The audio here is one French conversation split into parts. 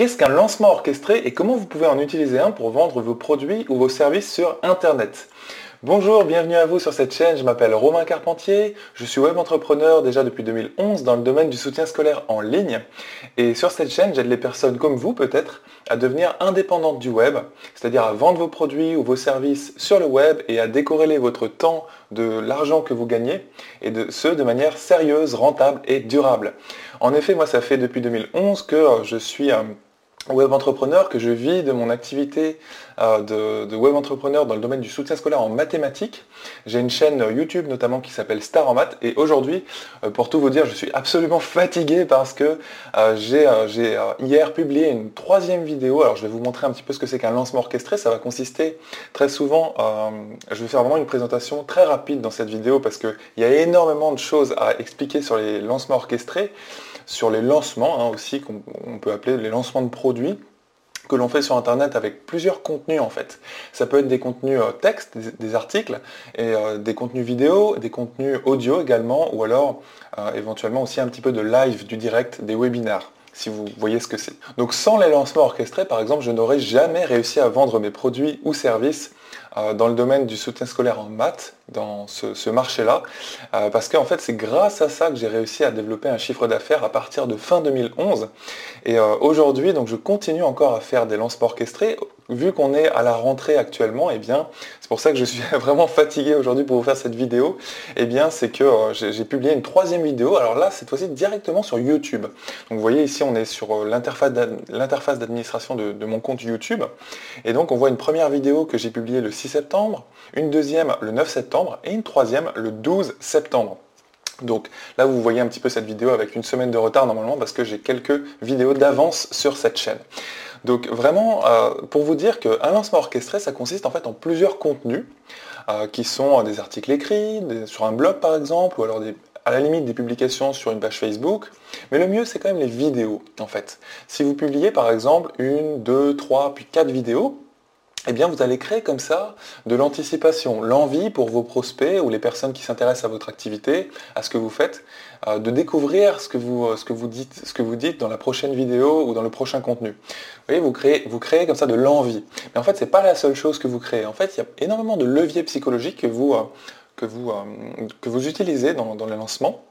Qu'est-ce qu'un lancement orchestré et comment vous pouvez en utiliser un pour vendre vos produits ou vos services sur Internet. Bonjour, bienvenue à vous sur cette chaîne, je m'appelle Romain Carpentier, je suis web entrepreneur déjà depuis 2011 dans le domaine du soutien scolaire en ligne. Et sur cette chaîne j'aide les personnes comme vous peut-être à devenir indépendantes du web, c'est-à-dire à vendre vos produits ou vos services sur le web et à décorréler votre temps de l'argent que vous gagnez et de ce de manière sérieuse, rentable et durable. En effet, moi ça fait depuis 2011 que je suis web entrepreneur, que je vis de mon activité euh, de, web entrepreneur dans le domaine du soutien scolaire en mathématiques. J'ai une chaîne YouTube notamment qui s'appelle Star en maths et aujourd'hui, euh, pour tout vous dire, je suis absolument fatigué parce que euh, j'ai hier publié une troisième vidéo. Alors je vais vous montrer un petit peu ce que c'est qu'un lancement orchestré. Ça va consister très souvent, je vais faire vraiment une présentation très rapide dans cette vidéo parce qu'il y a énormément de choses à expliquer sur les lancements orchestrés sur les lancements hein, aussi, qu'on peut appeler les lancements de produits que l'on fait sur internet avec plusieurs contenus en fait. Ça peut être des contenus euh, texte, des, articles, et euh, des contenus vidéo, des contenus audio également, ou alors euh, éventuellement aussi un petit peu de live, du direct, des webinaires si vous voyez ce que c'est. Donc sans les lancements orchestrés, par exemple, je n'aurais jamais réussi à vendre mes produits ou services dans le domaine du soutien scolaire en maths, dans ce, marché-là, euh, parce qu'en fait c'est grâce à ça que j'ai réussi à développer un chiffre d'affaires à partir de fin 2011. Et euh, aujourd'hui, donc je continue encore à faire des lancements orchestrés. Vu qu'on est à la rentrée actuellement, eh bien, c'est pour ça que je suis vraiment fatigué aujourd'hui pour vous faire cette vidéo. Eh bien, c'est que j'ai publié une troisième vidéo. Alors là, cette fois-ci directement sur YouTube. Donc vous voyez ici, on est sur l'interface d'administration de mon compte YouTube. Et donc on voit une première vidéo que j'ai publiée le 6 septembre, une deuxième le 9 septembre et une troisième le 12 septembre. Donc là, vous voyez un petit peu cette vidéo avec une semaine de retard normalement parce que j'ai quelques vidéos d'avance sur cette chaîne. Donc vraiment, euh, pour vous dire qu'un lancement orchestré, ça consiste en fait en plusieurs contenus euh, qui sont des articles écrits, sur un blog par exemple, ou alors à la limite des publications sur une page Facebook. Mais le mieux, c'est quand même les vidéos en fait. Si vous publiez par exemple une, deux, trois, puis quatre vidéos, eh bien vous allez créer comme ça de l'anticipation, l'envie pour vos prospects ou les personnes qui s'intéressent à votre activité, à ce que vous faites, euh, de découvrir ce que, vous, euh, ce, que vous dites, dans la prochaine vidéo ou dans le prochain contenu. Vous voyez, vous créez, comme ça de l'envie. Mais en fait, ce n'est pas la seule chose que vous créez. En fait, il y a énormément de leviers psychologiques que vous, euh, utilisez dans, dans les lancements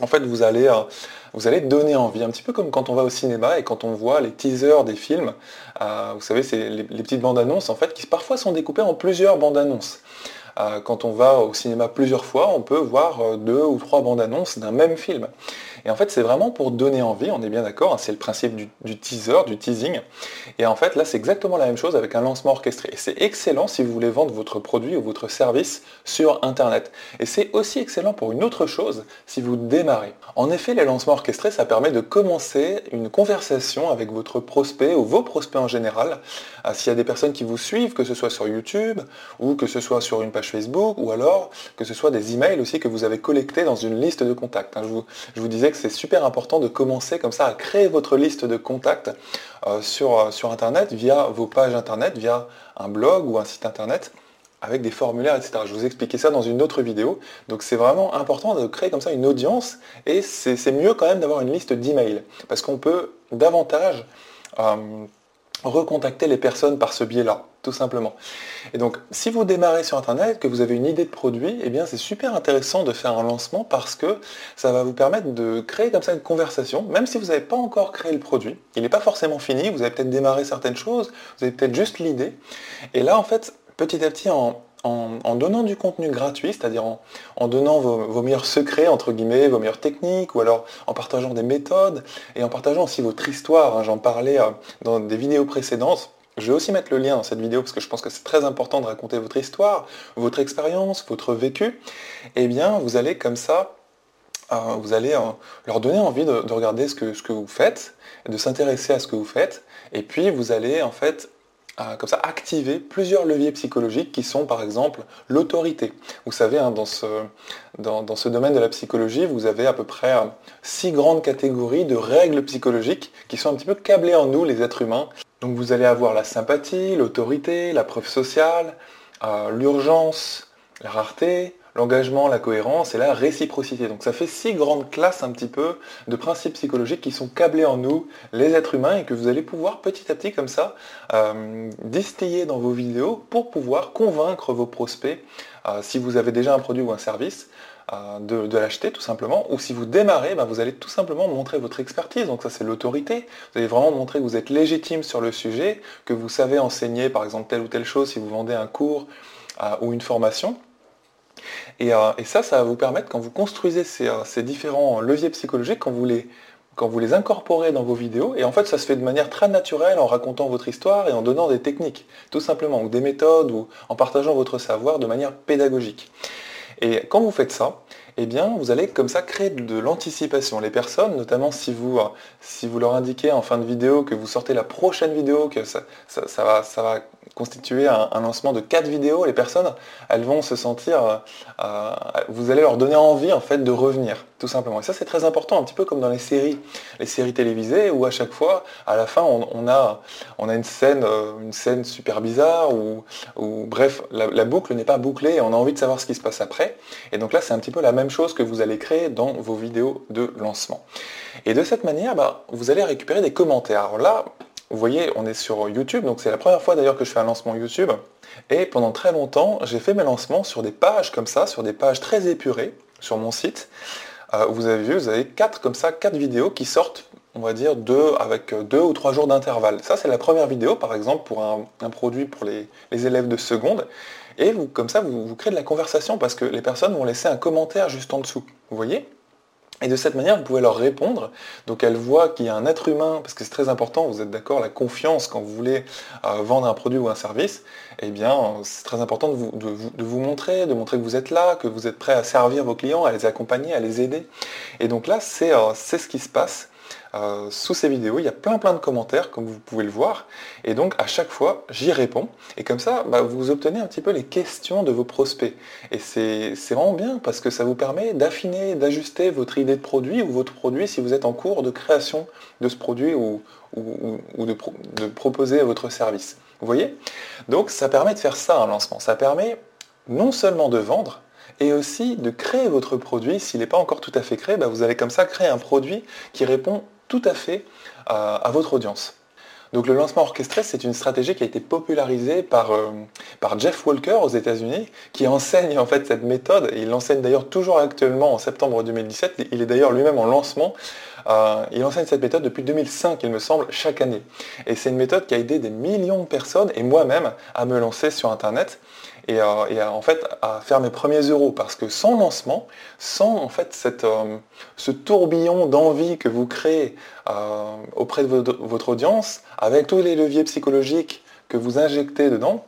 en fait, vous allez, euh, vous allez donner envie, un petit peu comme quand on va au cinéma et quand on voit les teasers des films. Euh, vous savez, c'est les, petites bandes annonces en fait qui parfois sont découpées en plusieurs bandes annonces. Euh, quand on va au cinéma plusieurs fois, on peut voir deux ou trois bandes annonces d'un même film. Et en fait, c'est vraiment pour donner envie, on est bien d'accord, hein, c'est le principe du, teaser, du teasing. Et en fait, là, c'est exactement la même chose avec un lancement orchestré. Et c'est excellent si vous voulez vendre votre produit ou votre service sur Internet. Et c'est aussi excellent pour une autre chose, si vous démarrez. En effet, les lancements orchestrés, ça permet de commencer une conversation avec votre prospect ou vos prospects en général. Euh, s'il y a des personnes qui vous suivent, que ce soit sur YouTube ou que ce soit sur une page Facebook ou alors que ce soit des emails aussi que vous avez collectés dans une liste de contacts. Hein, je vous disais que c'est super important de commencer comme ça à créer votre liste de contacts euh, sur, euh, sur Internet via vos pages Internet, via un blog ou un site Internet avec des formulaires, etc. Je vous expliquais ça dans une autre vidéo. Donc c'est vraiment important de créer comme ça une audience et c'est mieux quand même d'avoir une liste d'emails parce qu'on peut davantage euh, recontacter les personnes par ce biais-là, tout simplement. Et donc, si vous démarrez sur Internet, que vous avez une idée de produit, eh bien, c'est super intéressant de faire un lancement parce que ça va vous permettre de créer comme ça une conversation, même si vous n'avez pas encore créé le produit. Il n'est pas forcément fini, vous avez peut-être démarré certaines choses, vous avez peut-être juste l'idée. Et là, en fait, petit à petit, en, donnant du contenu gratuit, c'est-à-dire en, donnant vos, meilleurs secrets, entre guillemets, vos meilleures techniques, ou alors en partageant des méthodes, et en partageant aussi votre histoire, hein, j'en parlais euh, dans des vidéos précédentes, je vais aussi mettre le lien dans cette vidéo parce que je pense que c'est très important de raconter votre histoire, votre expérience, votre vécu, eh bien vous allez comme ça, euh, vous allez euh, leur donner envie de, regarder ce que, vous faites, de s'intéresser à ce que vous faites, et puis vous allez en fait comme ça activer plusieurs leviers psychologiques qui sont par exemple l'autorité. Vous savez, hein, dans, ce, dans, ce domaine de la psychologie, vous avez à peu près euh, six grandes catégories de règles psychologiques qui sont un petit peu câblées en nous, les êtres humains. Donc vous allez avoir la sympathie, l'autorité, la preuve sociale, euh, l'urgence, la rareté, l'engagement, la cohérence et la réciprocité. Donc ça fait six grandes classes un petit peu de principes psychologiques qui sont câblés en nous, les êtres humains, et que vous allez pouvoir petit à petit comme ça euh, distiller dans vos vidéos pour pouvoir convaincre vos prospects, euh, si vous avez déjà un produit ou un service, euh, de, l'acheter tout simplement, ou si vous démarrez, ben, vous allez tout simplement montrer votre expertise, donc ça c'est l'autorité, vous allez vraiment montrer que vous êtes légitime sur le sujet, que vous savez enseigner par exemple telle ou telle chose si vous vendez un cours ou une formation, euh, et, ça, ça va vous permettre, quand vous construisez ces, euh, différents leviers psychologiques, quand vous, les, quand vous les incorporez dans vos vidéos, et en fait ça se fait de manière très naturelle en racontant votre histoire et en donnant des techniques, tout simplement, ou des méthodes, ou en partageant votre savoir de manière pédagogique. Et quand vous faites ça, eh bien, vous allez comme ça créer de l'anticipation. Les personnes, notamment si vous, euh, si vous leur indiquez en fin de vidéo que vous sortez la prochaine vidéo, que ça, va, ça va constituer un, lancement de quatre vidéos, les personnes, elles vont se sentir, euh, euh, vous allez leur donner envie en fait de revenir, tout simplement. Et ça c'est très important, un petit peu comme dans les séries, les séries télévisées où à chaque fois, à la fin, on, a, on a une scène, une scène super bizarre ou, bref, la, boucle n'est pas bouclée on a envie de savoir ce qui se passe après. Et donc là, c'est un petit peu la même chose que vous allez créer dans vos vidéos de lancement. Et de cette manière, bah, vous allez récupérer des commentaires. Alors là, vous voyez, on est sur YouTube, donc c'est la première fois d'ailleurs que je fais un lancement YouTube. Et pendant très longtemps, j'ai fait mes lancements sur des pages comme ça, sur des pages très épurées sur mon site. Euh, vous avez vu, vous avez quatre comme ça, quatre vidéos qui sortent, on va dire, deux, avec deux ou trois jours d'intervalle. Ça, c'est la première vidéo, par exemple, pour un, produit pour les, élèves de seconde. Et vous, comme ça, vous, vous créez de la conversation parce que les personnes vont laisser un commentaire juste en dessous. Vous voyez? Et de cette manière, vous pouvez leur répondre. Donc elles voient qu'il y a un être humain, parce que c'est très important, vous êtes d'accord, la confiance quand vous voulez euh, vendre un produit ou un service, eh bien c'est très important de vous, de vous, montrer, de montrer que vous êtes là, que vous êtes prêt à servir vos clients, à les accompagner, à les aider. Et donc là, c'est euh, ce qui se passe euh, sous ces vidéos, il y a plein plein de commentaires, comme vous pouvez le voir. Et donc à chaque fois, j'y réponds. Et comme ça, bah, vous obtenez un petit peu les questions de vos prospects. Et c'est vraiment bien parce que ça vous permet d'affiner, d'ajuster votre idée de produit ou votre produit si vous êtes en cours de création de ce produit ou, de, de proposer votre service. Vous voyez? Donc ça permet de faire ça un lancement. Ça permet non seulement de vendre, et aussi de créer votre produit. S'il n'est pas encore tout à fait créé, bah, vous allez comme ça créer un produit qui répond tout à fait euh, à votre audience. Donc le lancement orchestré, c'est une stratégie qui a été popularisée par, euh, par Jeff Walker aux États-Unis, qui enseigne en fait cette méthode, il l'enseigne d'ailleurs toujours actuellement en septembre 2017, il est d'ailleurs lui-même en lancement, euh, il enseigne cette méthode depuis 2005, il me semble, chaque année. Et c'est une méthode qui a aidé des millions de personnes, et moi-même, à me lancer sur Internet et, à, en fait à faire mes premiers euros parce que sans lancement, sans en fait cette, euh, ce tourbillon d'envie que vous créez euh, auprès de votre, audience, avec tous les leviers psychologiques que vous injectez dedans,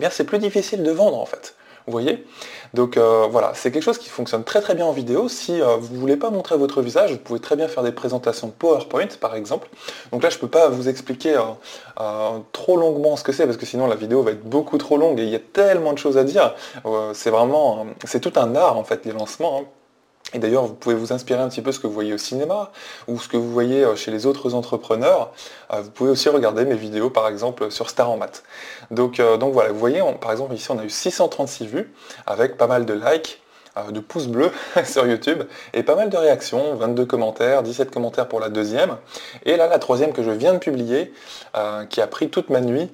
eh c'est plus difficile de vendre en fait. Vous voyez? Donc euh, voilà, c'est quelque chose qui fonctionne très très bien en vidéo. Si vous ne voulez pas montrer votre visage, vous pouvez très bien faire des présentations PowerPoint par exemple. Donc là, je ne peux pas vous expliquer trop longuement ce que c'est, parce que sinon la vidéo va être beaucoup trop longue et il y a tellement de choses à dire. c'est vraiment, c'est tout un art en fait, les lancements. Hein. Et d'ailleurs, vous pouvez vous inspirer un petit peu ce que vous voyez au cinéma ou ce que vous voyez euh, chez les autres entrepreneurs. Euh, vous pouvez aussi regarder mes vidéos, par exemple, sur Star en maths. Donc, euh, donc voilà, vous voyez, par exemple, ici, on a eu 636 vues avec pas mal de likes, de pouces bleus sur YouTube et pas mal de réactions, 22 commentaires, 17 commentaires pour la deuxième. Et là, la troisième que je viens de publier, qui a pris toute ma nuit.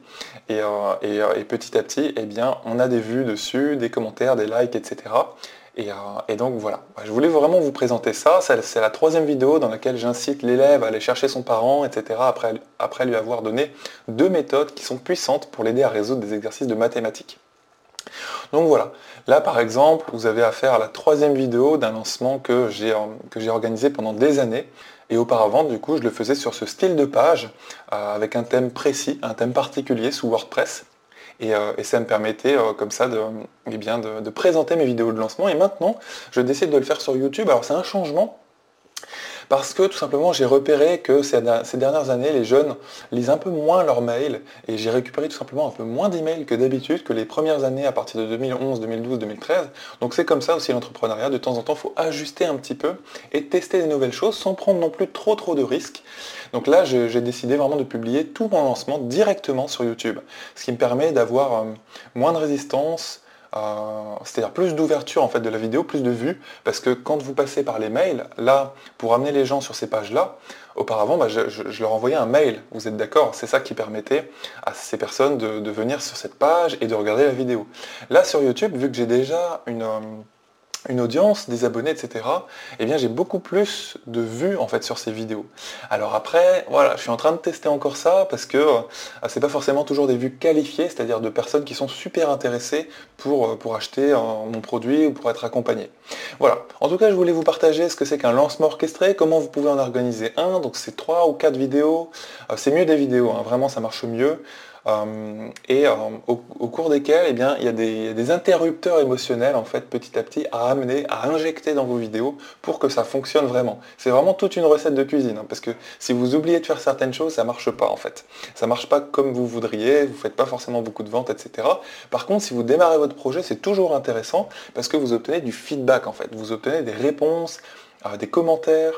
Et, et, petit à petit, eh bien, on a des vues dessus, des commentaires, des likes, etc. Euh, et, donc voilà, je voulais vraiment vous présenter ça. C'est la troisième vidéo dans laquelle j'incite l'élève à aller chercher son parent, etc. Après, lui avoir donné deux méthodes qui sont puissantes pour l'aider à résoudre des exercices de mathématiques. Donc voilà, là par exemple, vous avez affaire à la troisième vidéo d'un lancement que j'ai organisé pendant des années. Et auparavant, du coup, je le faisais sur ce style de page, euh, avec un thème précis, un thème particulier sous WordPress. Euh, et, ça me permettait euh, comme ça eh de, de, présenter mes vidéos de lancement. Et maintenant, je décide de le faire sur YouTube. Alors c'est un changement parce que tout simplement j'ai repéré que ces, dernières années, les jeunes lisent un peu moins leurs mails et j'ai récupéré tout simplement un peu moins d'emails que d'habitude, que les premières années à partir de 2011, 2012, 2013. Donc c'est comme ça aussi l'entrepreneuriat, de temps en temps il faut ajuster un petit peu et tester des nouvelles choses sans prendre non plus trop trop de risques. Donc là, j'ai décidé vraiment de publier tout mon lancement directement sur YouTube, ce qui me permet d'avoir euh, moins de résistance, c'est-à-dire plus d'ouverture en fait de la vidéo, plus de vues, parce que quand vous passez par les mails, là, pour amener les gens sur ces pages-là, auparavant, bah, je, leur envoyais un mail, vous êtes d'accord? C'est ça qui permettait à ces personnes de, venir sur cette page et de regarder la vidéo. Là, sur YouTube, vu que j'ai déjà une euh, une audience, des abonnés, etc., eh bien j'ai beaucoup plus de vues en fait sur ces vidéos. Alors après, voilà, je suis en train de tester encore ça parce que euh, c'est pas forcément toujours des vues qualifiées, c'est-à-dire de personnes qui sont super intéressées pour, euh, pour acheter euh, mon produit ou pour être accompagnées. Voilà. En tout cas, je voulais vous partager ce que c'est qu'un lancement orchestré, comment vous pouvez en organiser un. Donc c'est trois ou quatre vidéos. c'est mieux des vidéos, hein. vraiment ça marche mieux. Euh, et euh, au, cours desquels eh bien, il y a des, interrupteurs émotionnels en fait petit à petit à amener, à injecter dans vos vidéos pour que ça fonctionne vraiment. C'est vraiment toute une recette de cuisine hein, parce que si vous oubliez de faire certaines choses, ça marche pas en fait. Ça marche pas comme vous voudriez, vous faites pas forcément beaucoup de ventes, etc. Par contre, si vous démarrez votre projet, c'est toujours intéressant parce que vous obtenez du feedback en fait. Vous obtenez des réponses, euh, des commentaires,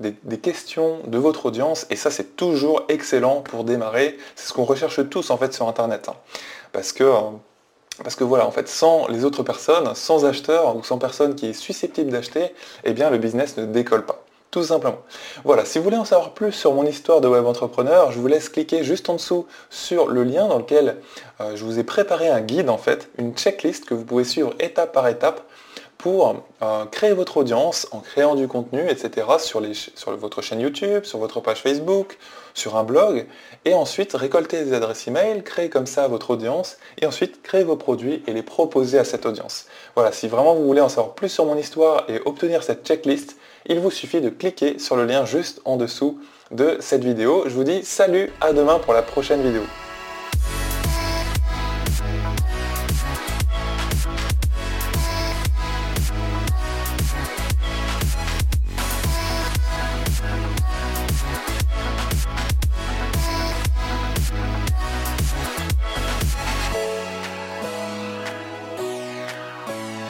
des, questions de votre audience et ça c'est toujours excellent pour démarrer. C'est ce qu'on recherche tous en fait sur internet. Hein. Parce que euh, parce que voilà, en fait, sans les autres personnes, sans acheteurs ou sans personne qui est susceptible d'acheter, eh bien le business ne décolle pas. Tout simplement. Voilà, si vous voulez en savoir plus sur mon histoire de web entrepreneur, je vous laisse cliquer juste en dessous sur le lien dans lequel euh, je vous ai préparé un guide en fait, une checklist que vous pouvez suivre étape par étape pour euh, créer votre audience en créant du contenu, etc. Sur, votre chaîne YouTube, sur votre page Facebook, sur un blog, et ensuite récolter des adresses email, créer comme ça votre audience, et ensuite créer vos produits et les proposer à cette audience. Voilà, si vraiment vous voulez en savoir plus sur mon histoire et obtenir cette checklist, il vous suffit de cliquer sur le lien juste en dessous de cette vidéo. Je vous dis salut, à demain pour la prochaine vidéo.